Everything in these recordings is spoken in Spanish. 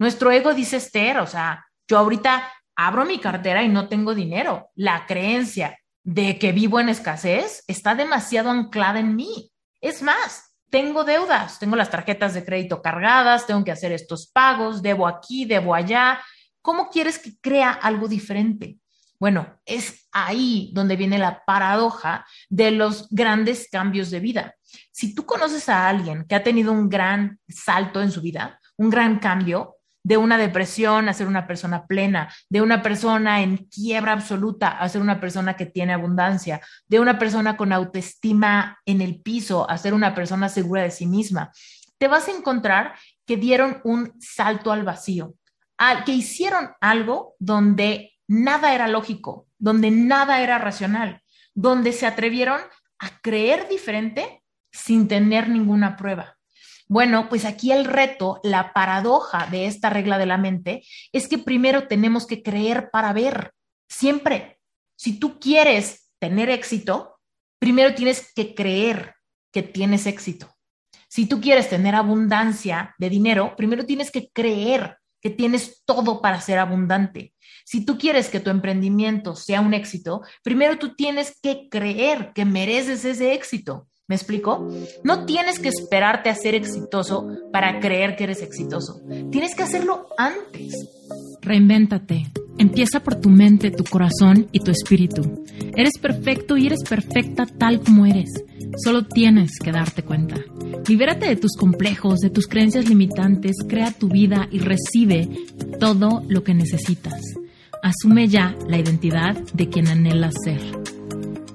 Nuestro ego dice Esther, o sea, yo ahorita abro mi cartera y no tengo dinero. La creencia de que vivo en escasez está demasiado anclada en mí. Es más, tengo deudas, tengo las tarjetas de crédito cargadas, tengo que hacer estos pagos, debo aquí, debo allá. ¿Cómo quieres que crea algo diferente? Bueno, es ahí donde viene la paradoja de los grandes cambios de vida. Si tú conoces a alguien que ha tenido un gran salto en su vida, un gran cambio, de una depresión a ser una persona plena, de una persona en quiebra absoluta a ser una persona que tiene abundancia, de una persona con autoestima en el piso a ser una persona segura de sí misma. Te vas a encontrar que dieron un salto al vacío, que hicieron algo donde nada era lógico, donde nada era racional, donde se atrevieron a creer diferente sin tener ninguna prueba. Bueno, pues aquí el reto, la paradoja de esta regla de la mente es que primero tenemos que creer para ver. Siempre, si tú quieres tener éxito, primero tienes que creer que tienes éxito. Si tú quieres tener abundancia de dinero, primero tienes que creer que tienes todo para ser abundante. Si tú quieres que tu emprendimiento sea un éxito, primero tú tienes que creer que mereces ese éxito. ¿Me explico? No tienes que esperarte a ser exitoso para creer que eres exitoso. Tienes que hacerlo antes. Reinvéntate. Empieza por tu mente, tu corazón y tu espíritu. Eres perfecto y eres perfecta tal como eres. Solo tienes que darte cuenta. Libérate de tus complejos, de tus creencias limitantes, crea tu vida y recibe todo lo que necesitas. Asume ya la identidad de quien anhelas ser.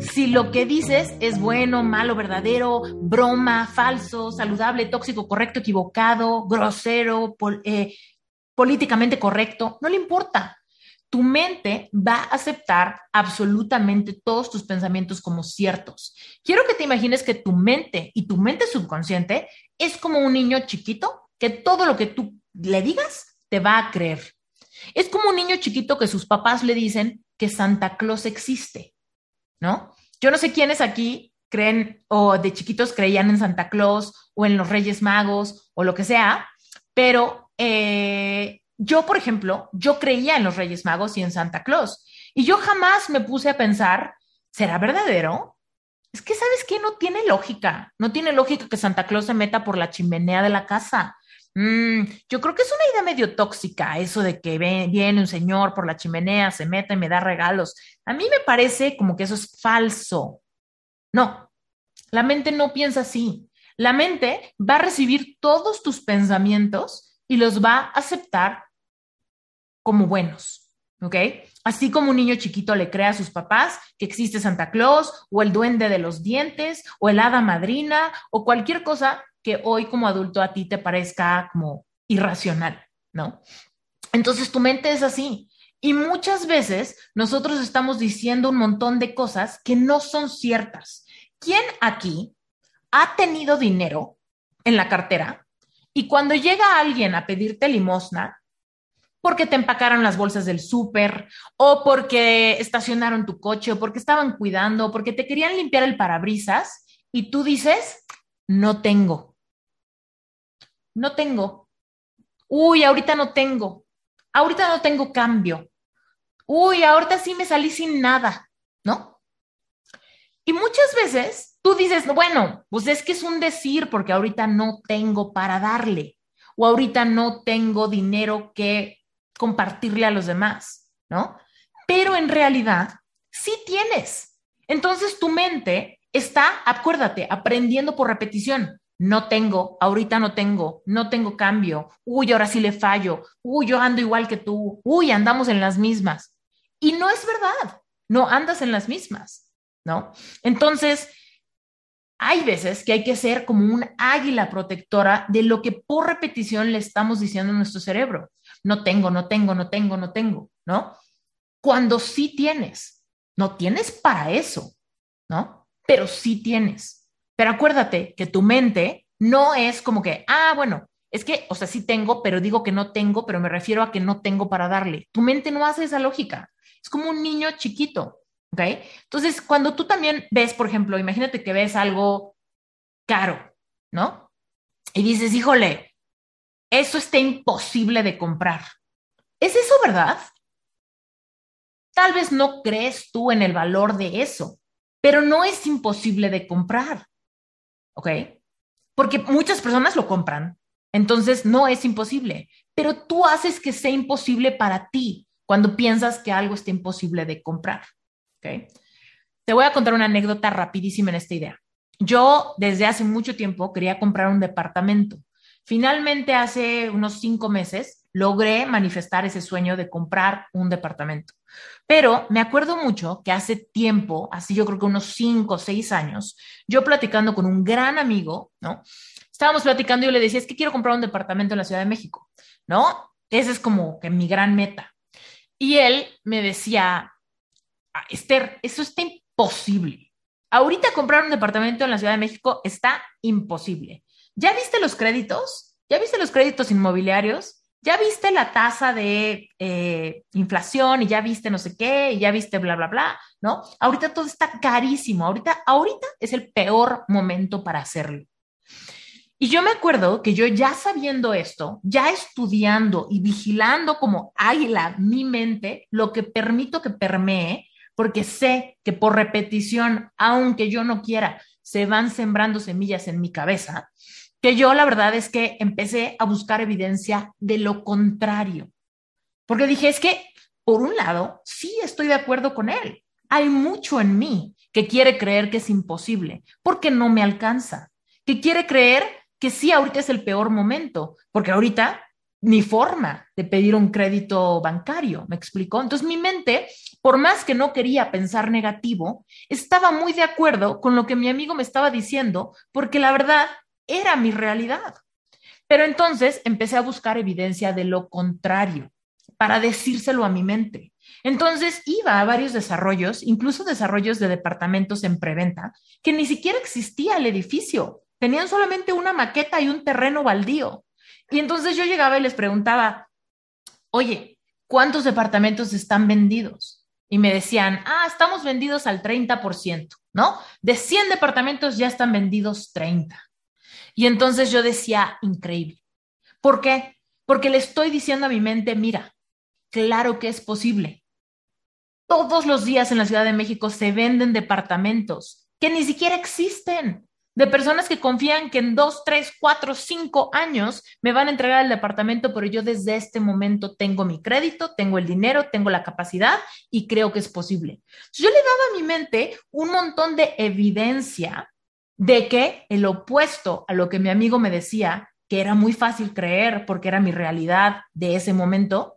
si lo que dices es bueno, malo, verdadero, broma, falso, saludable, tóxico, correcto, equivocado, grosero, eh, políticamente correcto, no le importa. Tu mente va a aceptar absolutamente todos tus pensamientos como ciertos. Quiero que te imagines que tu mente y tu mente subconsciente es como un niño chiquito que todo lo que tú le digas te va a creer. Es como un niño chiquito que sus papás le dicen que Santa Claus existe. ¿No? Yo no sé quiénes aquí creen o de chiquitos creían en Santa Claus o en los Reyes Magos o lo que sea, pero eh, yo, por ejemplo, yo creía en los Reyes Magos y en Santa Claus. Y yo jamás me puse a pensar, ¿será verdadero? Es que, ¿sabes qué? No tiene lógica. No tiene lógica que Santa Claus se meta por la chimenea de la casa. Mm, yo creo que es una idea medio tóxica eso de que viene un señor por la chimenea, se mete y me da regalos. A mí me parece como que eso es falso. No, la mente no piensa así. La mente va a recibir todos tus pensamientos y los va a aceptar como buenos, ¿ok? Así como un niño chiquito le cree a sus papás que existe Santa Claus o el duende de los dientes o el hada madrina o cualquier cosa que hoy como adulto a ti te parezca como irracional, ¿no? Entonces tu mente es así. Y muchas veces nosotros estamos diciendo un montón de cosas que no son ciertas. ¿Quién aquí ha tenido dinero en la cartera y cuando llega alguien a pedirte limosna, porque te empacaron las bolsas del súper, o porque estacionaron tu coche, o porque estaban cuidando, o porque te querían limpiar el parabrisas, y tú dices, no tengo no tengo. Uy, ahorita no tengo. Ahorita no tengo cambio. Uy, ahorita sí me salí sin nada, ¿no? Y muchas veces tú dices, bueno, pues es que es un decir porque ahorita no tengo para darle o ahorita no tengo dinero que compartirle a los demás, ¿no? Pero en realidad sí tienes. Entonces tu mente está, acuérdate, aprendiendo por repetición no tengo, ahorita no tengo, no tengo cambio, uy, ahora sí le fallo, uy, yo ando igual que tú, uy, andamos en las mismas. Y no es verdad, no andas en las mismas, ¿no? Entonces, hay veces que hay que ser como un águila protectora de lo que por repetición le estamos diciendo a nuestro cerebro. No tengo, no tengo, no tengo, no tengo, ¿no? cuando sí tienes. No tienes para eso, ¿no? Pero sí tienes. Pero acuérdate que tu mente no es como que, ah, bueno, es que, o sea, sí tengo, pero digo que no tengo, pero me refiero a que no tengo para darle. Tu mente no hace esa lógica. Es como un niño chiquito, ¿ok? Entonces, cuando tú también ves, por ejemplo, imagínate que ves algo caro, ¿no? Y dices, híjole, eso está imposible de comprar. ¿Es eso verdad? Tal vez no crees tú en el valor de eso, pero no es imposible de comprar. ¿Ok? Porque muchas personas lo compran, entonces no es imposible, pero tú haces que sea imposible para ti cuando piensas que algo está imposible de comprar. ¿Ok? Te voy a contar una anécdota rapidísima en esta idea. Yo desde hace mucho tiempo quería comprar un departamento. Finalmente, hace unos cinco meses, logré manifestar ese sueño de comprar un departamento. Pero me acuerdo mucho que hace tiempo, así yo creo que unos cinco o seis años, yo platicando con un gran amigo, ¿no? Estábamos platicando y yo le decía, es que quiero comprar un departamento en la Ciudad de México, ¿no? Esa es como que mi gran meta. Y él me decía, Esther, eso está imposible. Ahorita comprar un departamento en la Ciudad de México está imposible. ¿Ya viste los créditos? ¿Ya viste los créditos inmobiliarios? Ya viste la tasa de eh, inflación y ya viste no sé qué y ya viste bla, bla, bla, ¿no? Ahorita todo está carísimo, ahorita, ahorita es el peor momento para hacerlo. Y yo me acuerdo que yo ya sabiendo esto, ya estudiando y vigilando como águila mi mente, lo que permito que permee, porque sé que por repetición, aunque yo no quiera, se van sembrando semillas en mi cabeza, que yo la verdad es que empecé a buscar evidencia de lo contrario, porque dije, es que, por un lado, sí estoy de acuerdo con él. Hay mucho en mí que quiere creer que es imposible, porque no me alcanza, que quiere creer que sí, ahorita es el peor momento, porque ahorita ni forma de pedir un crédito bancario, ¿me explicó? Entonces mi mente, por más que no quería pensar negativo, estaba muy de acuerdo con lo que mi amigo me estaba diciendo, porque la verdad era mi realidad. Pero entonces empecé a buscar evidencia de lo contrario para decírselo a mi mente. Entonces iba a varios desarrollos, incluso desarrollos de departamentos en preventa, que ni siquiera existía el edificio. Tenían solamente una maqueta y un terreno baldío. Y entonces yo llegaba y les preguntaba, oye, ¿cuántos departamentos están vendidos? Y me decían, ah, estamos vendidos al 30%, ¿no? De 100 departamentos ya están vendidos 30. Y entonces yo decía, increíble. ¿Por qué? Porque le estoy diciendo a mi mente, mira, claro que es posible. Todos los días en la Ciudad de México se venden departamentos que ni siquiera existen, de personas que confían que en dos, tres, cuatro, cinco años me van a entregar el departamento, pero yo desde este momento tengo mi crédito, tengo el dinero, tengo la capacidad y creo que es posible. Yo le daba a mi mente un montón de evidencia de que el opuesto a lo que mi amigo me decía, que era muy fácil creer porque era mi realidad de ese momento,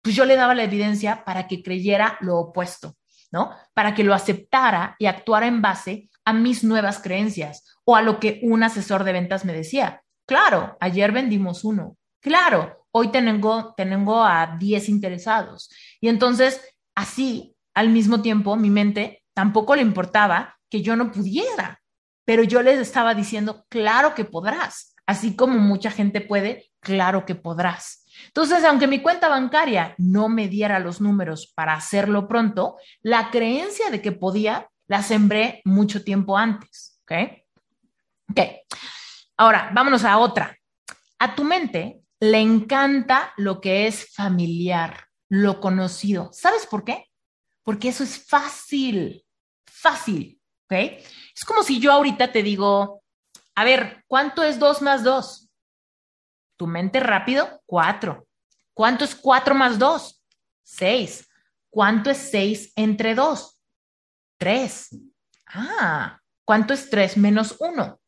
pues yo le daba la evidencia para que creyera lo opuesto, ¿no? Para que lo aceptara y actuara en base a mis nuevas creencias o a lo que un asesor de ventas me decía. Claro, ayer vendimos uno. Claro, hoy tengo, tengo a 10 interesados. Y entonces, así, al mismo tiempo, mi mente tampoco le importaba que yo no pudiera, pero yo les estaba diciendo, claro que podrás, así como mucha gente puede, claro que podrás. Entonces, aunque mi cuenta bancaria no me diera los números para hacerlo pronto, la creencia de que podía la sembré mucho tiempo antes. ¿Ok? Ok. Ahora, vámonos a otra. A tu mente le encanta lo que es familiar, lo conocido. ¿Sabes por qué? Porque eso es fácil, fácil. Es como si yo ahorita te digo, a ver, ¿cuánto es 2 más 2? Tu mente rápido, 4. ¿Cuánto es 4 más 2? 6. ¿Cuánto es 6 entre 2? 3. Ah, ¿cuánto es 3 menos 1?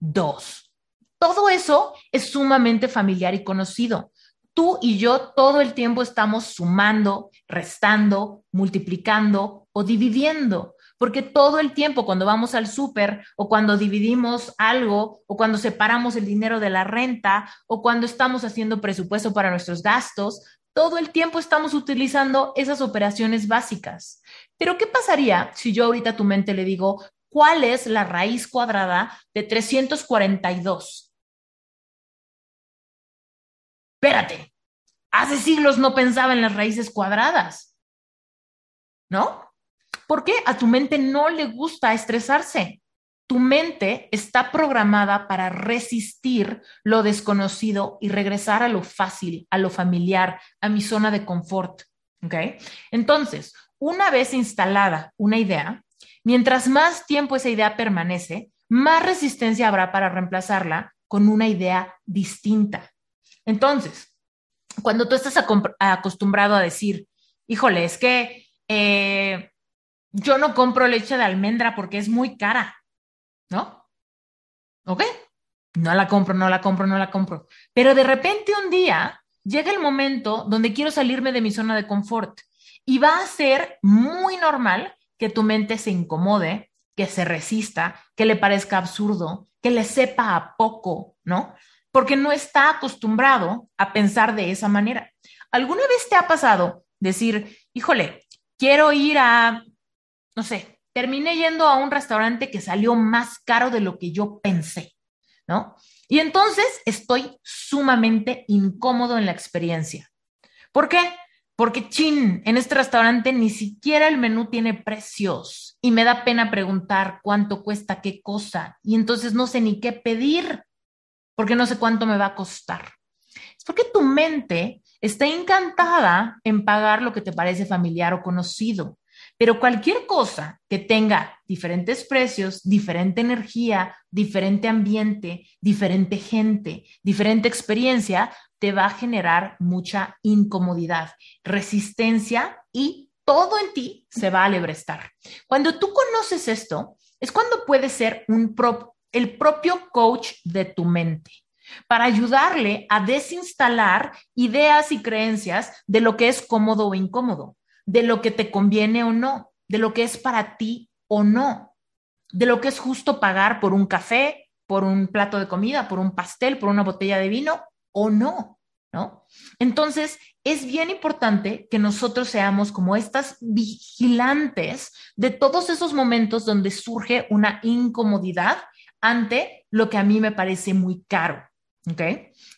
2. Todo eso es sumamente familiar y conocido. Tú y yo todo el tiempo estamos sumando, restando, multiplicando o dividiendo porque todo el tiempo cuando vamos al súper o cuando dividimos algo o cuando separamos el dinero de la renta o cuando estamos haciendo presupuesto para nuestros gastos, Todo el tiempo estamos utilizando esas operaciones básicas. Pero ¿qué pasaría si yo ahorita a tu mente le digo, ¿cuál es la raíz cuadrada de 342? Espérate, hace siglos no pensaba en las raíces cuadradas. ¿No? ¿Por qué? A tu mente no le gusta estresarse. Tu mente está programada para resistir lo desconocido y regresar a lo fácil, a lo familiar, a mi zona de confort. ¿Ok? Entonces, una vez instalada una idea, mientras más tiempo esa idea permanece, más resistencia habrá para reemplazarla con una idea distinta. Entonces, cuando tú estás acostumbrado a decir, híjole, es que eh, yo no compro leche de almendra porque es muy cara. ¿no? ¿Ok? No la compro, no la compro, no la compro. Pero de repente un día llega el momento donde quiero salirme de mi zona de confort y va a ser muy normal que tu mente se incomode, que se resista, que le parezca absurdo, que le sepa a poco, ¿no? Porque no está acostumbrado a pensar de esa manera. ¿Alguna vez te ha pasado decir, híjole, quiero ir a, no sé, terminé yendo a un restaurante que salió más caro de lo que yo pensé, ¿no? Y entonces estoy sumamente incómodo en la experiencia. ¿Por qué? Porque, chin, en este restaurante ni siquiera el menú tiene precios y me da pena preguntar cuánto cuesta qué cosa y entonces no sé ni qué pedir porque no sé cuánto me va a costar. Es porque tu mente está encantada en pagar lo que te parece familiar o conocido. Pero cualquier cosa que tenga diferentes precios, diferente energía, diferente ambiente, diferente gente, diferente experiencia, te va a generar mucha incomodidad, resistencia y todo en ti se va a alebrestar. Cuando tú conoces esto, es cuando puedes ser el propio coach de tu mente para ayudarle a desinstalar ideas y creencias de lo que es cómodo o incómodo de lo que te conviene o no, de lo que es para ti o no, de lo que es justo pagar por un café, por un plato de comida, por un pastel, por una botella de vino o no, ¿no? Entonces, es bien importante que nosotros seamos como estas vigilantes de todos esos momentos donde surge una incomodidad ante lo que a mí me parece muy caro, ¿ok?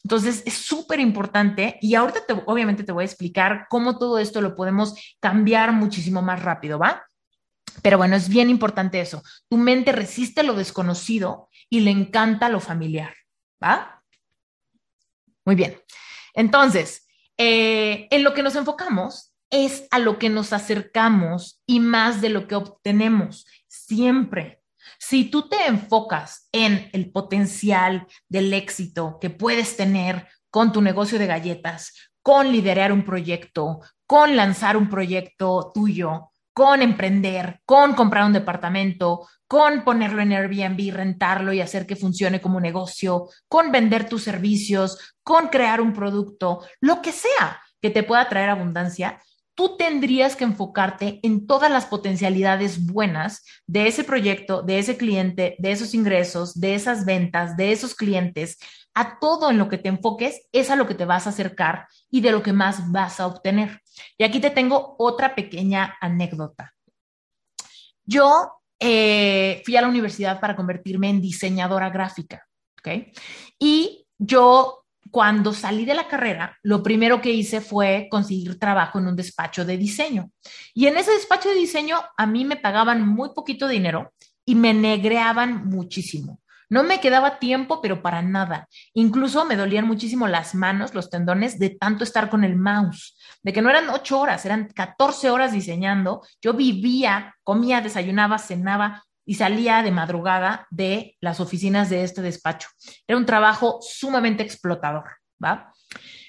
Entonces, es súper importante y ahorita te, obviamente te voy a explicar cómo todo esto lo podemos cambiar muchísimo más rápido, ¿va? Pero bueno, es bien importante eso. Tu mente resiste lo desconocido y le encanta lo familiar, ¿va? Muy bien. Entonces, eh, en lo que nos enfocamos es a lo que nos acercamos y más de lo que obtenemos, siempre. Si tú te enfocas en el potencial del éxito que puedes tener con tu negocio de galletas, con liderar un proyecto, con lanzar un proyecto tuyo, con emprender, con comprar un departamento, con ponerlo en Airbnb, rentarlo y hacer que funcione como negocio, con vender tus servicios, con crear un producto, lo que sea que te pueda traer abundancia, tú tendrías que enfocarte en todas las potencialidades buenas de ese proyecto, de ese cliente, de esos ingresos, de esas ventas, de esos clientes. A todo en lo que te enfoques es a lo que te vas a acercar y de lo que más vas a obtener. Y aquí te tengo otra pequeña anécdota. Yo eh, fui a la universidad para convertirme en diseñadora gráfica, ¿ok? Y yo cuando salí de la carrera, lo primero que hice fue conseguir trabajo en un despacho de diseño. Y en ese despacho de diseño a mí me pagaban muy poquito dinero y me negreaban muchísimo. No me quedaba tiempo, pero para nada. Incluso me dolían muchísimo las manos, los tendones, de tanto estar con el mouse, de que no eran ocho horas, eran 14 horas diseñando. Yo vivía, comía, desayunaba, cenaba y salía de madrugada de las oficinas de este despacho. Era un trabajo sumamente explotador, ¿va?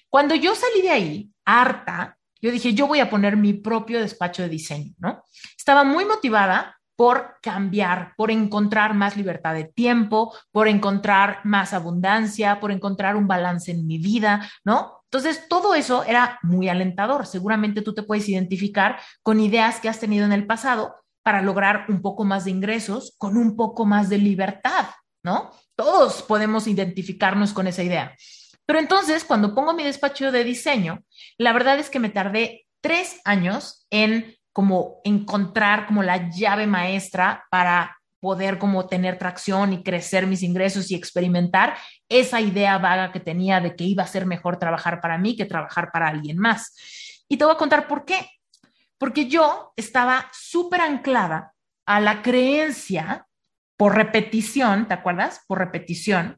Cuando yo salí de ahí, harta, yo dije, yo voy a poner mi propio despacho de diseño, ¿no? Estaba muy motivada por cambiar, por encontrar más libertad de tiempo, por encontrar más abundancia, por encontrar un balance en mi vida, ¿no? Entonces, todo eso era muy alentador. Seguramente tú te puedes identificar con ideas que has tenido en el pasado para lograr un poco más de ingresos con un poco más de libertad, ¿no? Todos podemos identificarnos con esa idea. Pero entonces, cuando pongo mi despacho de diseño, la verdad es que me tardé tres años en como encontrar como la llave maestra para poder como tener tracción y crecer mis ingresos y experimentar esa idea vaga que tenía de que iba a ser mejor trabajar para mí que trabajar para alguien más. Y te voy a contar por qué. Porque yo estaba súper anclada a la creencia por repetición, ¿te acuerdas? Por repetición,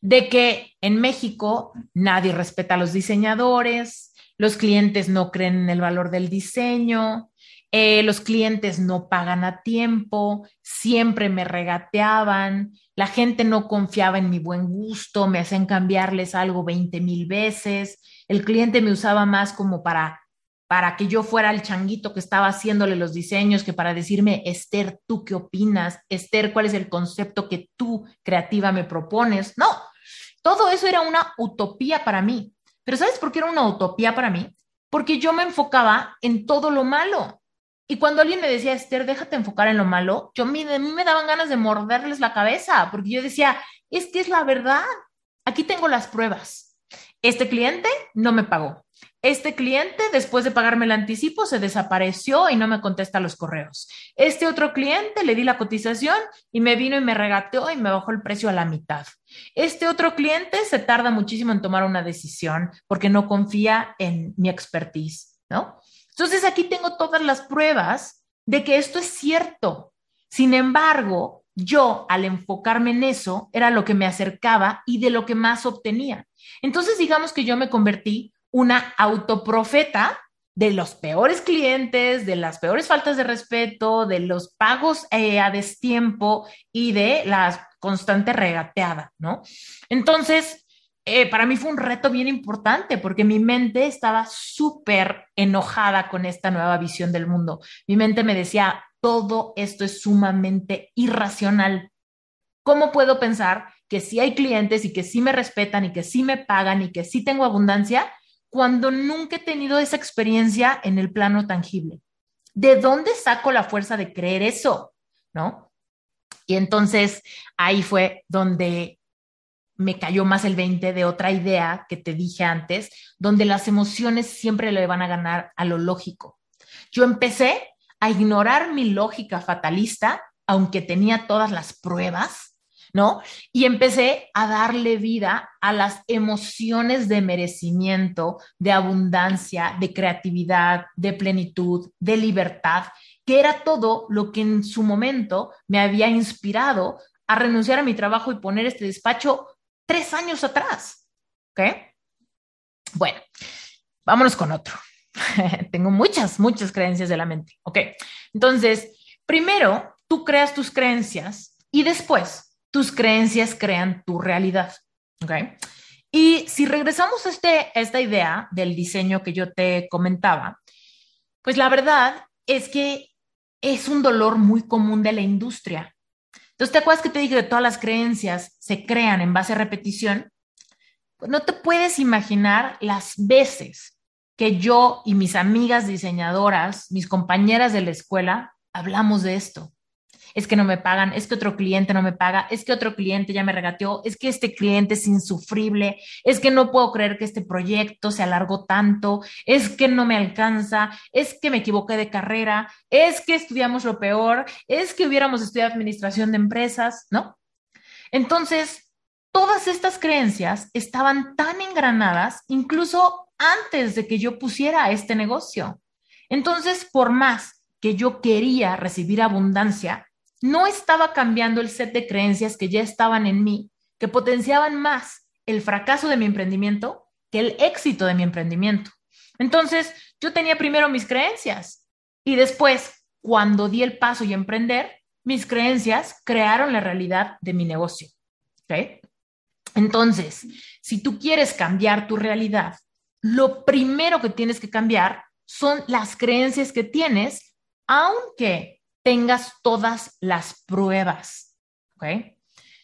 de que en México nadie respeta a los diseñadores, los clientes no creen en el valor del diseño, eh, los clientes no pagan a tiempo, siempre me regateaban, la gente no confiaba en mi buen gusto, me hacían cambiarles algo 20 mil veces, el cliente me usaba más como para para que yo fuera el changuito que estaba haciéndole los diseños, que para decirme, Esther, ¿tú qué opinas? Esther, ¿cuál es el concepto que tú creativa me propones? No, todo eso era una utopía para mí. Pero ¿sabes por qué era una utopía para mí? Porque yo me enfocaba en todo lo malo. Y cuando alguien me decía, Esther, déjate enfocar en lo malo, yo a mí, me daban ganas de morderles la cabeza, porque yo decía, es que es la verdad. Aquí tengo las pruebas. Este cliente no me pagó. Este cliente, después de pagarme el anticipo, se desapareció y no me contesta los correos. Este otro cliente le di la cotización y me vino y me regateó y me bajó el precio a la mitad. Este otro cliente se tarda muchísimo en tomar una decisión porque no confía en mi expertise, ¿no? Entonces aquí tengo todas las pruebas de que esto es cierto. Sin embargo, yo al enfocarme en eso era lo que me acercaba y de lo que más obtenía. Entonces digamos que yo me convertí una autoprofeta de los peores clientes, de las peores faltas de respeto, de los pagos eh, a destiempo y de la constante regateada, ¿no? Entonces, eh, para mí fue un reto bien importante porque mi mente estaba súper enojada con esta nueva visión del mundo. Mi mente me decía, todo esto es sumamente irracional. ¿Cómo puedo pensar que sí hay clientes y que sí me respetan y que sí me pagan y que sí tengo abundancia cuando nunca he tenido esa experiencia en el plano tangible? ¿De dónde saco la fuerza de creer eso? ¿No? Y entonces ahí fue donde me cayó más el 20 de otra idea que te dije antes, donde las emociones siempre le van a ganar a lo lógico. Yo empecé a ignorar mi lógica fatalista, aunque tenía todas las pruebas, ¿no? Y empecé a darle vida a las emociones de merecimiento, de abundancia, de creatividad, de plenitud, de libertad, que era todo lo que en su momento me había inspirado a renunciar a mi trabajo y poner este despacho tres años atrás. ¿Ok? Bueno, vámonos con otro. Tengo muchas, muchas creencias de la mente. ¿Ok? Entonces, primero, tú creas tus creencias y después tus creencias crean tu realidad. ¿Ok? Y si regresamos a, este, esta idea del diseño que yo te comentaba, pues la verdad es que es un dolor muy común de la industria. Entonces, ¿te acuerdas que te dije que todas las creencias se crean en base a repetición? Pues no te puedes imaginar las veces que yo y mis amigas diseñadoras, mis compañeras de la escuela, hablamos de esto es que no me pagan, es que otro cliente no me paga, es que otro cliente ya me regateó, es que este cliente es insufrible, es que no puedo creer que este proyecto se alargó tanto, es que no me alcanza, es que me equivoqué de carrera, es que estudiamos lo peor, es que hubiéramos estudiado administración de empresas, ¿no? Entonces, todas estas creencias estaban tan engranadas incluso antes de que yo pusiera este negocio. Entonces, por más que yo quería recibir abundancia, no estaba cambiando el set de creencias que ya estaban en mí, que potenciaban más el fracaso de mi emprendimiento que el éxito de mi emprendimiento. Entonces, yo tenía primero mis creencias y después, cuando di el paso y emprender, mis creencias crearon la realidad de mi negocio. Entonces, si tú quieres cambiar tu realidad, lo primero que tienes que cambiar son las creencias que tienes, aunque tengas todas las pruebas. ¿ok?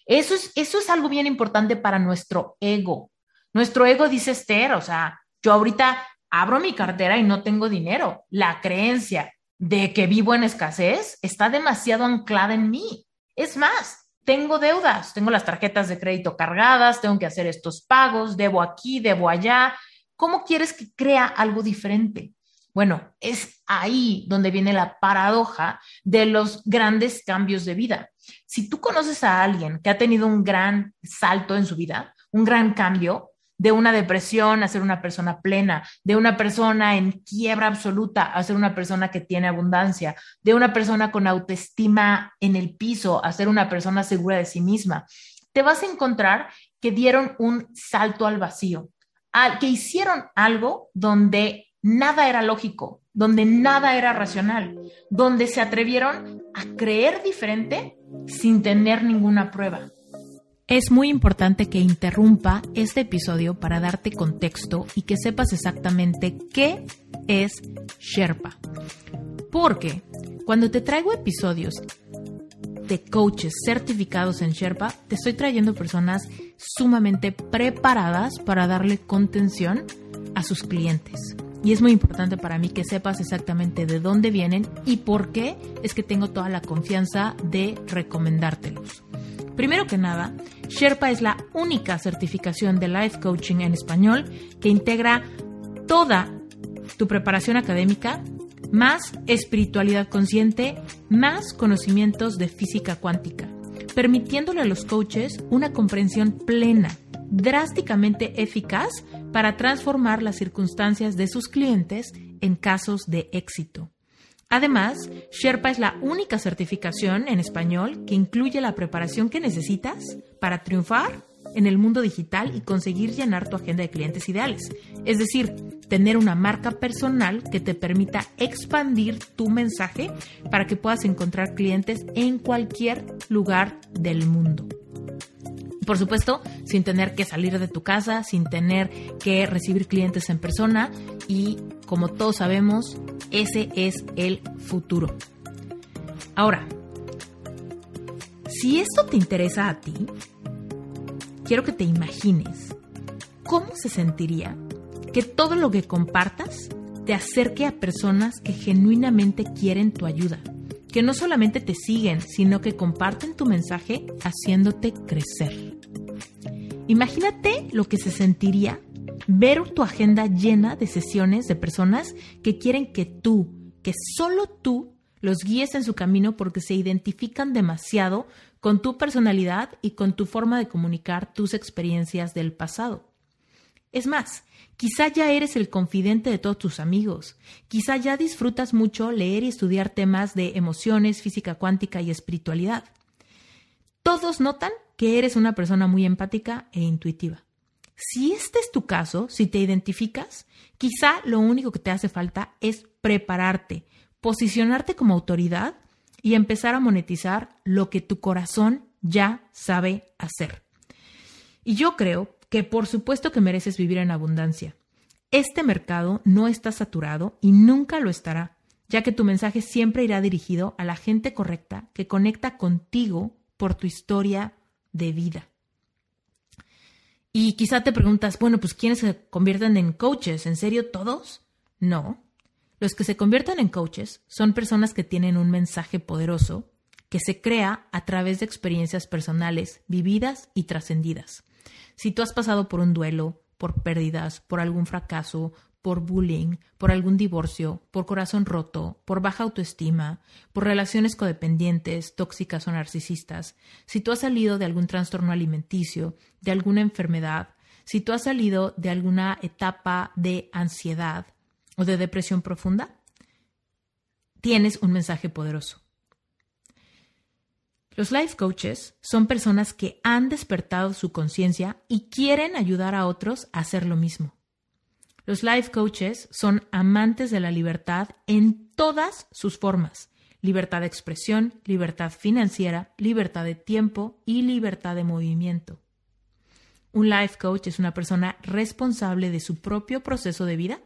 Eso es, eso es algo bien importante para nuestro ego. Nuestro ego dice Esther, o sea, yo ahorita abro mi cartera y no tengo dinero. La creencia de que vivo en escasez está demasiado anclada en mí. Es más, tengo deudas, tengo las tarjetas de crédito cargadas, tengo que hacer estos pagos, debo aquí, debo allá. ¿Cómo quieres que crea algo diferente? Bueno, es ahí donde viene la paradoja de los grandes cambios de vida. Si tú conoces a alguien que ha tenido un gran salto en su vida, un gran cambio, de una depresión a ser una persona plena, de una persona en quiebra absoluta a ser una persona que tiene abundancia, de una persona con autoestima en el piso a ser una persona segura de sí misma, te vas a encontrar que dieron un salto al vacío, que hicieron algo donde nada era lógico, donde nada era racional, donde se atrevieron a creer diferente sin tener ninguna prueba. Es muy importante que interrumpa este episodio para darte contexto y que sepas exactamente qué es Sherpa. Porque cuando te traigo episodios de coaches certificados en Sherpa, te estoy trayendo personas sumamente preparadas para darle contención a sus clientes. Y es muy importante para mí que sepas exactamente de dónde vienen y por qué es que tengo toda la confianza de recomendártelos. Primero que nada, Sherpa es la única certificación de life coaching en español que integra toda tu preparación académica, más espiritualidad consciente, más conocimientos de física cuántica, permitiéndole a los coaches una comprensión plena drásticamente eficaz para transformar las circunstancias de sus clientes en casos de éxito. Además, Sherpa es la única certificación en español que incluye la preparación que necesitas para triunfar en el mundo digital y conseguir llenar tu agenda de clientes ideales. Es decir, tener una marca personal que te permita expandir tu mensaje para que puedas encontrar clientes en cualquier lugar del mundo. Por supuesto, sin tener que salir de tu casa, sin tener que recibir clientes en persona y como todos sabemos, ese es el futuro. Ahora, si esto te interesa a ti, quiero que te imagines cómo se sentiría que todo lo que compartas te acerque a personas que genuinamente quieren tu ayuda que no solamente te siguen, sino que comparten tu mensaje haciéndote crecer. Imagínate lo que se sentiría ver tu agenda llena de sesiones de personas que quieren que tú, que solo tú, los guíes en su camino porque se identifican demasiado con tu personalidad y con tu forma de comunicar tus experiencias del pasado. Es más, Quizá ya eres el confidente de todos tus amigos. Quizá ya disfrutas mucho leer y estudiar temas de emociones, física cuántica y espiritualidad. Todos notan que eres una persona muy empática e intuitiva. Si este es tu caso, si te identificas, quizá lo único que te hace falta es prepararte, posicionarte como autoridad y empezar a monetizar lo que tu corazón ya sabe hacer. Y yo creo que por supuesto que mereces vivir en abundancia. Este mercado no está saturado y nunca lo estará, ya que tu mensaje siempre irá dirigido a la gente correcta que conecta contigo por tu historia de vida. Y quizá te preguntas, bueno, pues ¿quiénes se convierten en coaches? ¿En serio todos? No. Los que se convierten en coaches son personas que tienen un mensaje poderoso que se crea a través de experiencias personales vividas y trascendidas. Si tú has pasado por un duelo, por pérdidas, por algún fracaso, por bullying, por algún divorcio, por corazón roto, por baja autoestima, por relaciones codependientes, tóxicas o narcisistas, si tú has salido de algún trastorno alimenticio, de alguna enfermedad, si tú has salido de alguna etapa de ansiedad o de depresión profunda, tienes un mensaje poderoso. Los life coaches son personas que han despertado su conciencia y quieren ayudar a otros a hacer lo mismo. Los life coaches son amantes de la libertad en todas sus formas. Libertad de expresión, libertad financiera, libertad de tiempo y libertad de movimiento. Un life coach es una persona responsable de su propio proceso de vida,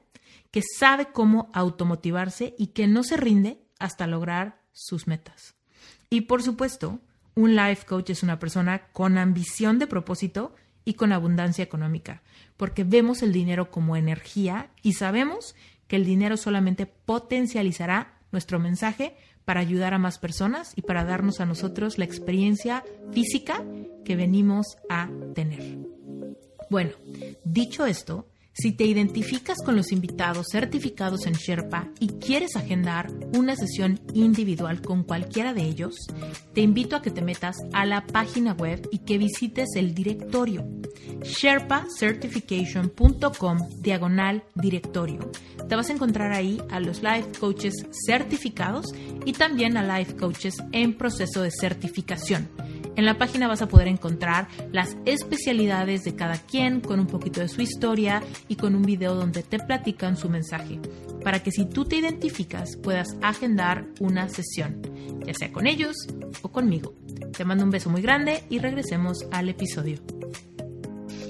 que sabe cómo automotivarse y que no se rinde hasta lograr sus metas. Y por supuesto, un life coach es una persona con ambición de propósito y con abundancia económica, porque vemos el dinero como energía y sabemos que el dinero solamente potencializará nuestro mensaje para ayudar a más personas y para darnos a nosotros la experiencia física que venimos a tener. Bueno, dicho esto, si te identificas con los invitados certificados en Sherpa y quieres agendar una sesión individual con cualquiera de ellos, te invito a que te metas a la página web y que visites el directorio sherpacertification.com diagonal directorio. Te vas a encontrar ahí a los life coaches certificados y también a life coaches en proceso de certificación en la página vas a poder encontrar las especialidades de cada quien con un poquito de su historia y con un video donde te platican su mensaje, para que si tú te identificas puedas agendar una sesión, ya sea con ellos o conmigo. Te mando un beso muy grande y regresemos al episodio.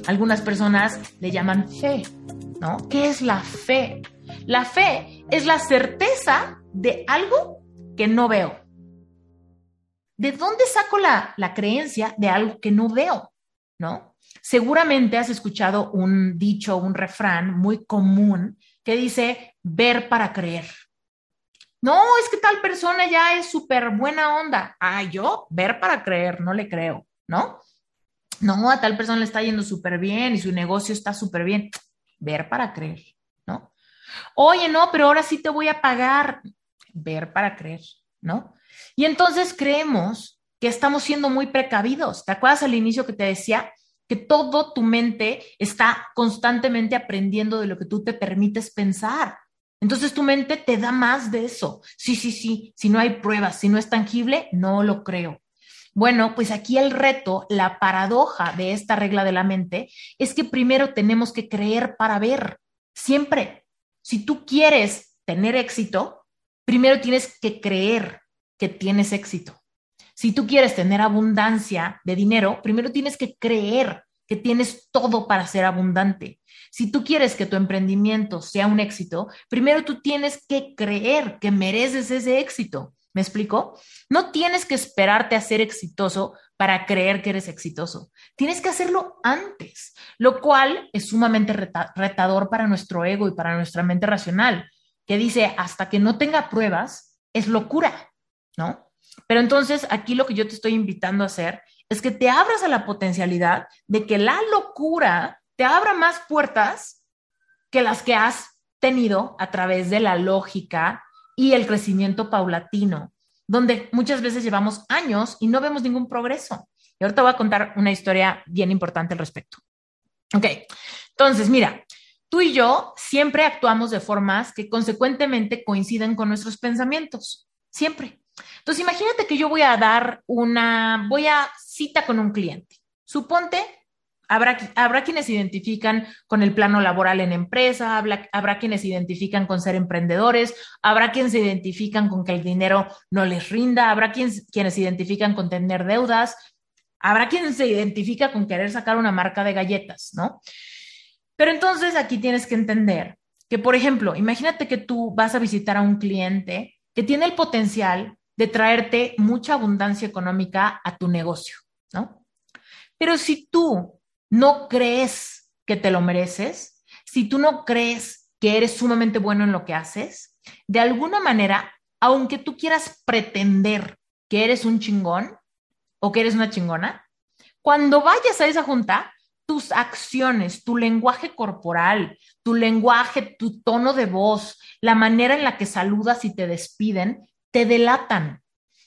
Algunas personas le llaman fe, ¿no? ¿Qué es la fe? La fe es la certeza de algo que no veo. ¿De dónde saco la, creencia de algo que no veo? ¿No? Seguramente has escuchado un dicho, un refrán muy común que dice ver para creer. No, es que tal persona ya es súper buena onda. Ah, yo ver para creer, no le creo, ¿no? No, a tal persona le está yendo súper bien y su negocio está súper bien. Ver para creer, ¿no? Oye, no, pero ahora sí te voy a pagar. Ver para creer, ¿no? Y entonces creemos que estamos siendo muy precavidos. ¿Te acuerdas al inicio que te decía que todo tu mente está constantemente aprendiendo de lo que tú te permites pensar? Entonces tu mente te da más de eso. Sí, sí, sí, si no hay pruebas, si no es tangible, no lo creo. Bueno, pues aquí el reto, la paradoja de esta regla de la mente es que primero tenemos que creer para ver. Siempre, si tú quieres tener éxito, primero tienes que creer que tienes éxito. Si tú quieres tener abundancia de dinero, primero tienes que creer que tienes todo para ser abundante. Si tú quieres que tu emprendimiento sea un éxito, primero tú tienes que creer que mereces ese éxito. ¿Me explico? No tienes que esperarte a ser exitoso para creer que eres exitoso. Tienes que hacerlo antes, lo cual es sumamente retador para nuestro ego y para nuestra mente racional, que dice, hasta que no tenga pruebas, es locura. ¿No? Pero entonces aquí lo que yo te estoy invitando a hacer es que te abras a la potencialidad de que la locura te abra más puertas que las que has tenido a través de la lógica y el crecimiento paulatino, donde muchas veces llevamos años y no vemos ningún progreso. Y ahorita voy a contar una historia bien importante al respecto. Ok, entonces mira, tú y yo siempre actuamos de formas que consecuentemente coinciden con nuestros pensamientos, siempre. Entonces, imagínate que yo voy a dar una, voy a cita con un cliente. Suponte, habrá, habrá quienes se identifican con el plano laboral en empresa, habrá, habrá quienes se identifican con ser emprendedores, habrá quienes se identifican con que el dinero no les rinda, habrá quienes, quienes se identifican con tener deudas, habrá quienes se identifica con querer sacar una marca de galletas, ¿no? Pero entonces aquí tienes que entender que, por ejemplo, imagínate que tú vas a visitar a un cliente que tiene el potencial de traerte mucha abundancia económica a tu negocio, ¿no? Pero si tú no crees que te lo mereces, si tú no crees que eres sumamente bueno en lo que haces, de alguna manera, aunque tú quieras pretender que eres un chingón o que eres una chingona, cuando vayas a esa junta, tus acciones, tu lenguaje corporal, tu lenguaje, tu tono de voz, la manera en la que saludas y te despiden, te delatan,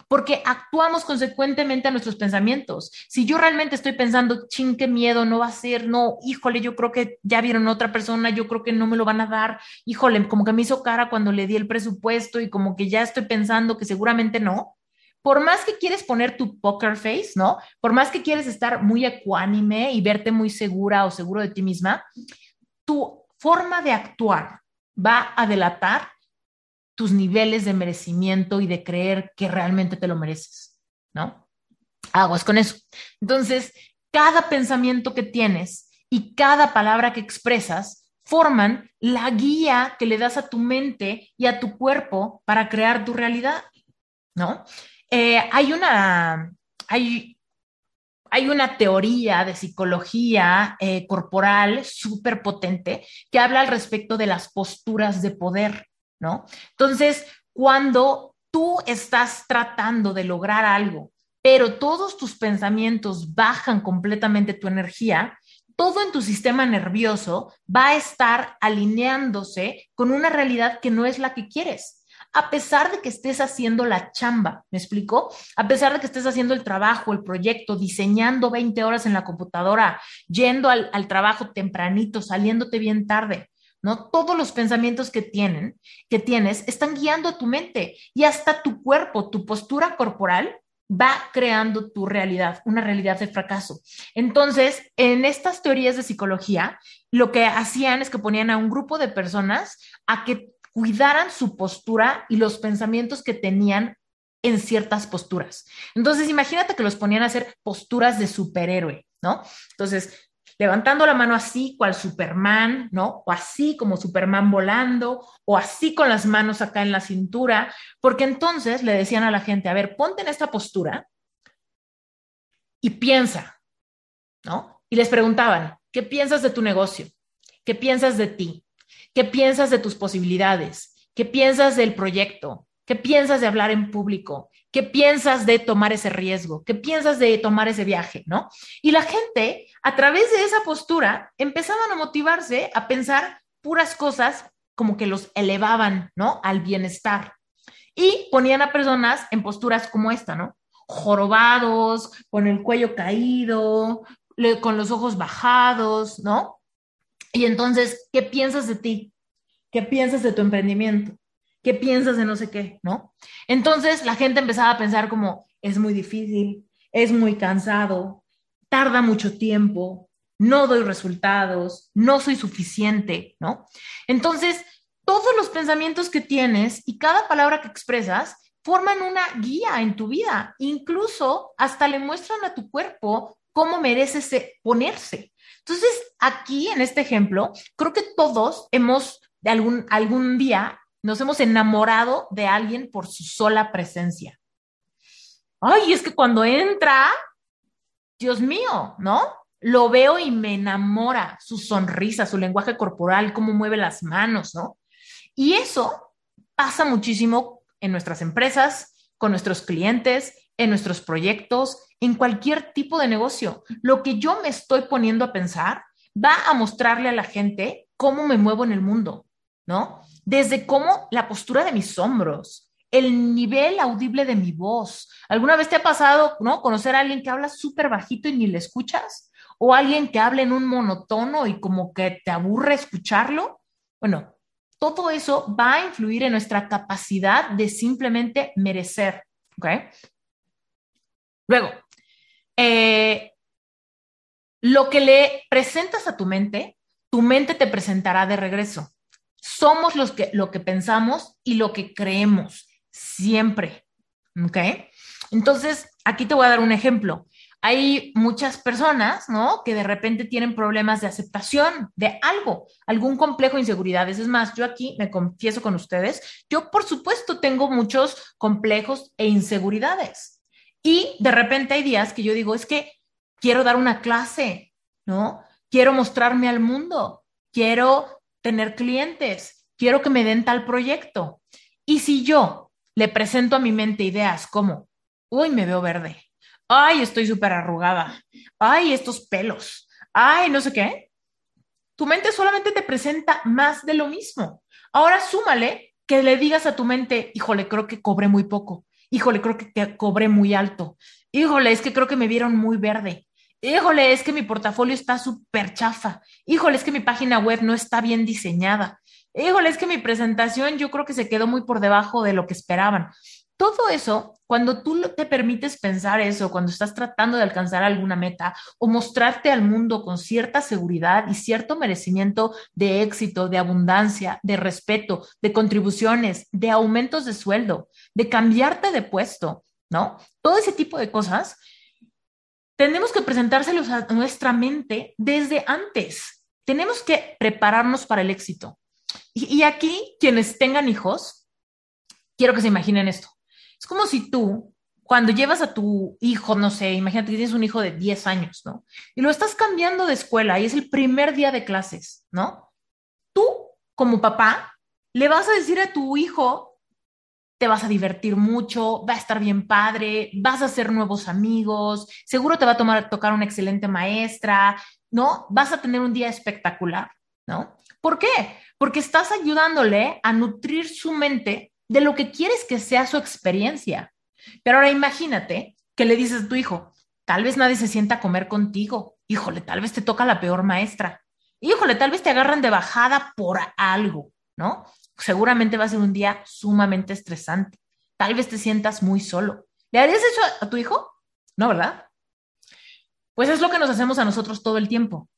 porque actuamos consecuentemente a nuestros pensamientos. Si yo realmente estoy pensando, ching, qué miedo, no va a ser, no, híjole, yo creo que ya vieron otra persona, yo creo que no me lo van a dar, híjole, como que me hizo cara cuando le di el presupuesto y como que ya estoy pensando que seguramente no. Por más que quieres poner tu poker face, ¿no? Por más que quieres estar muy ecuánime y verte muy segura o seguro de ti misma, tu forma de actuar va a delatar tus niveles de merecimiento y de creer que realmente te lo mereces, ¿no? Aguas con eso. Entonces, cada pensamiento que tienes y cada palabra que expresas forman la guía que le das a tu mente y a tu cuerpo para crear tu realidad, ¿no? Eh, hay una, hay, hay una teoría de psicología eh, corporal súper potente que habla al respecto de las posturas de poder. ¿No? Entonces, cuando tú estás tratando de lograr algo, pero todos tus pensamientos bajan completamente tu energía, todo en tu sistema nervioso va a estar alineándose con una realidad que no es la que quieres. A pesar de que estés haciendo la chamba, ¿me explico? A pesar de que estés haciendo el trabajo, el proyecto, diseñando 20 horas en la computadora, yendo al, al trabajo tempranito, saliéndote bien tarde, ¿no? Todos los pensamientos que tienen, que tienes, están guiando a tu mente y hasta tu cuerpo, tu postura corporal va creando tu realidad, una realidad de fracaso. Entonces, en estas teorías de psicología, lo que hacían es que ponían a un grupo de personas a que cuidaran su postura y los pensamientos que tenían en ciertas posturas. Entonces, imagínate que los ponían a hacer posturas de superhéroe, ¿no? Entonces, levantando la mano así, cual Superman, ¿no? O así como Superman volando, o así con las manos acá en la cintura, porque entonces le decían a la gente, a ver, ponte en esta postura y piensa, ¿no? Y les preguntaban, ¿qué piensas de tu negocio? ¿Qué piensas de ti? ¿Qué piensas de tus posibilidades? ¿Qué piensas del proyecto? ¿Qué piensas de hablar en público? ¿Qué piensas de tomar ese riesgo? ¿Qué piensas de tomar ese viaje? ¿No? Y la gente, a través de esa postura, empezaban a motivarse a pensar puras cosas como que los elevaban, ¿no? Al bienestar. Y ponían a personas en posturas como esta, ¿no? Jorobados, con el cuello caído, con los ojos bajados, ¿no? Y entonces, ¿qué piensas de ti? ¿Qué piensas de tu emprendimiento? ¿Qué piensas de no sé qué? ¿No? Entonces la gente empezaba a pensar como, es muy difícil, es muy cansado, tarda mucho tiempo, no doy resultados, no soy suficiente, ¿no? Entonces, todos los pensamientos que tienes y cada palabra que expresas forman una guía en tu vida, incluso hasta le muestran a tu cuerpo cómo merece ponerse. Entonces, aquí en este ejemplo, creo que todos hemos de algún, algún día nos hemos enamorado de alguien por su sola presencia. Ay, es que cuando entra, Dios mío, ¿no? Lo veo y me enamora su sonrisa, su lenguaje corporal, cómo mueve las manos, ¿no? Y eso pasa muchísimo en nuestras empresas, con nuestros clientes, en nuestros proyectos, en cualquier tipo de negocio. Lo que yo me estoy poniendo a pensar va a mostrarle a la gente cómo me muevo en el mundo, ¿no? Desde cómo la postura de mis hombros, el nivel audible de mi voz. ¿Alguna vez te ha pasado, no? Conocer a alguien que habla súper bajito y ni le escuchas? ¿O alguien que habla en un monotono y como que te aburre escucharlo? Bueno, todo eso va a influir en nuestra capacidad de simplemente merecer, ¿ok? Luego, eh, lo que le presentas a tu mente, tu mente te presentará de regreso somos los que, lo que pensamos y lo que creemos, siempre. ¿Ok? Entonces, aquí te voy a dar un ejemplo. Hay muchas personas, ¿no? Que de repente tienen problemas de aceptación de algo, algún complejo de inseguridades. Es más, yo aquí me confieso con ustedes, yo por supuesto tengo muchos complejos e inseguridades. Y de repente hay días que yo digo, es que quiero dar una clase, ¿no? Quiero mostrarme al mundo, quiero tener clientes, quiero que me den tal proyecto. Y si yo le presento a mi mente ideas como, uy, me veo verde, ay, estoy súper arrugada, ay, estos pelos, ay, no sé qué, tu mente solamente te presenta más de lo mismo. Ahora súmale que le digas a tu mente, híjole, creo que cobré muy poco, híjole, creo que cobré muy alto, híjole, es que creo que me vieron muy verde, híjole, es que mi portafolio está súper chafa, híjole, es que mi página web no está bien diseñada, híjole, es que mi presentación yo creo que se quedó muy por debajo de lo que esperaban. Todo eso, cuando tú te permites pensar eso, cuando estás tratando de alcanzar alguna meta o mostrarte al mundo con cierta seguridad y cierto merecimiento de éxito, de abundancia, de respeto, de contribuciones, de aumentos de sueldo, de cambiarte de puesto, ¿no? Todo ese tipo de cosas tenemos que presentárselos a nuestra mente desde antes. Tenemos que prepararnos para el éxito. Y, aquí, quienes tengan hijos, quiero que se imaginen esto. Es como si tú, cuando llevas a tu hijo, no sé, imagínate que tienes un hijo de 10 años, ¿no? Y lo estás cambiando de escuela y es el primer día de clases, ¿no? Tú, como papá, le vas a decir a tu hijo te vas a divertir mucho, va a estar bien padre, vas a hacer nuevos amigos, seguro te va a tomar, tocar una excelente maestra, ¿no? Vas a tener un día espectacular, ¿no? ¿Por qué? Porque estás ayudándole a nutrir su mente de lo que quieres que sea su experiencia. Pero ahora imagínate que le dices a tu hijo, tal vez nadie se sienta a comer contigo, híjole, tal vez te toca la peor maestra, híjole, tal vez te agarran de bajada por algo, ¿no? Seguramente va a ser un día sumamente estresante. Tal vez te sientas muy solo. ¿Le harías eso a tu hijo? No, ¿verdad? Pues es lo que nos hacemos a nosotros todo el tiempo.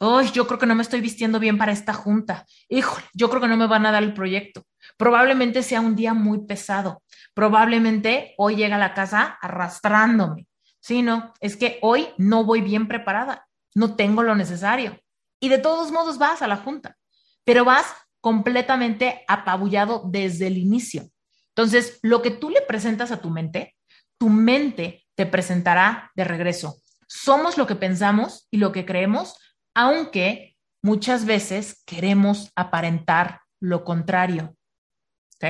Uy, yo creo que no me estoy vistiendo bien para esta junta. Híjole, yo creo que no me van a dar el proyecto. Probablemente sea un día muy pesado. Probablemente hoy llega a la casa arrastrándome. Sí, no, es que hoy no voy bien preparada. No tengo lo necesario. Y de todos modos vas a la junta, pero vas completamente apabullado desde el inicio. Entonces, lo que tú le presentas a tu mente, tu mente te presentará de regreso. Somos lo que pensamos y lo que creemos aunque muchas veces queremos aparentar lo contrario. ¿Ok?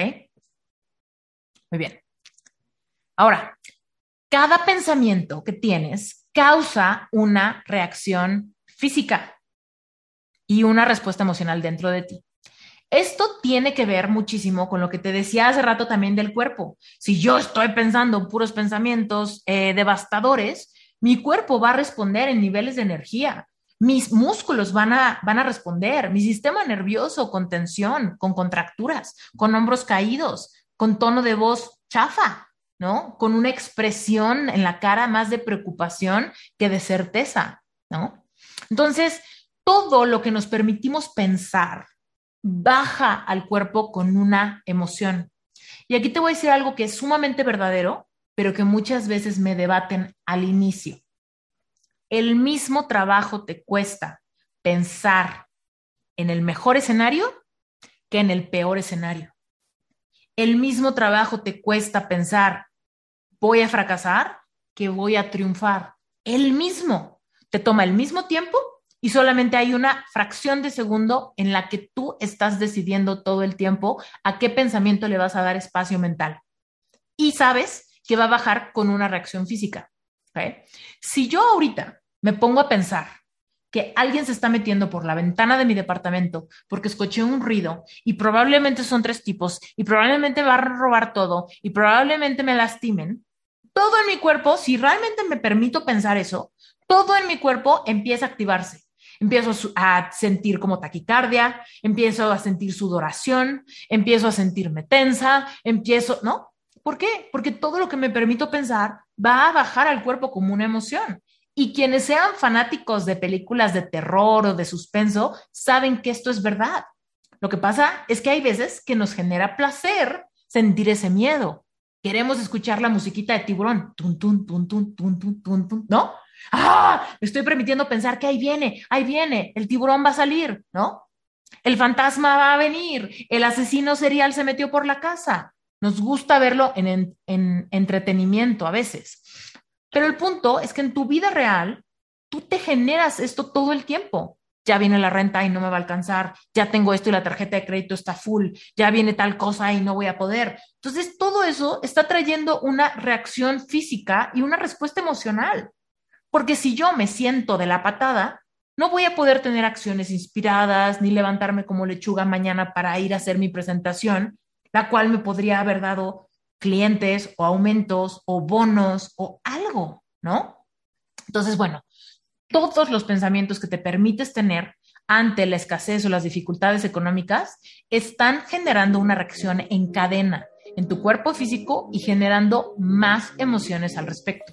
Muy bien. Ahora, cada pensamiento que tienes causa una reacción física y una respuesta emocional dentro de ti. Esto tiene que ver muchísimo con lo que te decía hace rato también del cuerpo. Si yo estoy pensando puros pensamientos eh, devastadores, mi cuerpo va a responder en niveles de energía mis músculos van a, van a responder, mi sistema nervioso con tensión, con contracturas, con hombros caídos, con tono de voz chafa, ¿no? Con una expresión en la cara más de preocupación que de certeza, ¿no? Entonces, todo lo que nos permitimos pensar baja al cuerpo con una emoción. Y aquí te voy a decir algo que es sumamente verdadero, pero que muchas veces me debaten al inicio el mismo trabajo te cuesta pensar en el mejor escenario que en el peor escenario. El mismo trabajo te cuesta pensar, voy a fracasar, que voy a triunfar. El mismo. Te toma el mismo tiempo y solamente hay una fracción de segundo en la que tú estás decidiendo todo el tiempo a qué pensamiento le vas a dar espacio mental. Y sabes que va a bajar con una reacción física. Si yo ahorita me pongo a pensar que alguien se está metiendo por la ventana de mi departamento porque escuché un ruido y probablemente son tres tipos y probablemente va a robar todo y probablemente me lastimen, todo en mi cuerpo, si realmente me permito pensar eso, todo en mi cuerpo empieza a activarse. Empiezo a sentir como taquicardia, empiezo a sentir sudoración, empiezo a sentirme tensa, empiezo, ¿no? ¿Por qué? Porque todo lo que me permito pensar va a bajar al cuerpo como una emoción. Y quienes sean fanáticos de películas de terror o de suspenso saben que esto es verdad. Lo que pasa es que hay veces que nos genera placer sentir ese miedo. Queremos escuchar la musiquita de tiburón. Tun, tun, tun, tun, tun, tun, tun, ¿No? ¡Ah! Estoy permitiendo pensar que ahí viene, ahí viene, el tiburón va a salir, ¿no? El fantasma va a venir, el asesino serial se metió por la casa. Nos gusta verlo en, en entretenimiento a veces. Pero el punto es que en tu vida real, tú te generas esto todo el tiempo. Ya viene la renta y no me va a alcanzar, ya tengo esto y la tarjeta de crédito está full, ya viene tal cosa y no voy a poder. Entonces, todo eso está trayendo una reacción física y una respuesta emocional. Porque si yo me siento de la patada, no voy a poder tener acciones inspiradas ni levantarme como lechuga mañana para ir a hacer mi presentación, la cual me podría haber dado clientes o aumentos o bonos o algo, ¿no? Entonces, bueno, todos los pensamientos que te permites tener ante la escasez o las dificultades económicas están generando una reacción en cadena en tu cuerpo físico y generando más emociones al respecto.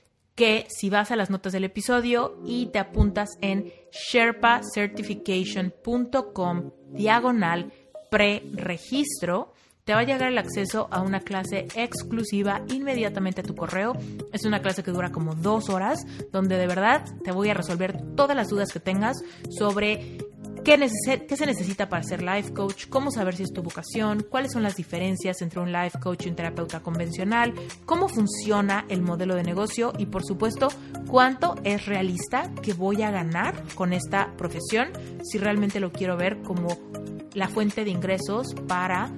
que si vas a las notas del episodio y te apuntas en sherpacertification.com diagonal preregistro, te va a llegar el acceso a una clase exclusiva inmediatamente a tu correo. Es una clase que dura como dos horas, donde de verdad te voy a resolver todas las dudas que tengas sobre ¿Qué, ¿Qué, se necesita para ser life coach? ¿Cómo saber si es tu vocación? ¿Cuáles son las diferencias entre un life coach y un terapeuta convencional? ¿Cómo funciona el modelo de negocio? Y por supuesto, ¿cuánto es realista que voy a ganar con esta profesión si realmente lo quiero ver como la fuente de ingresos para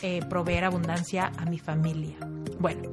eh, proveer abundancia a mi familia? Bueno,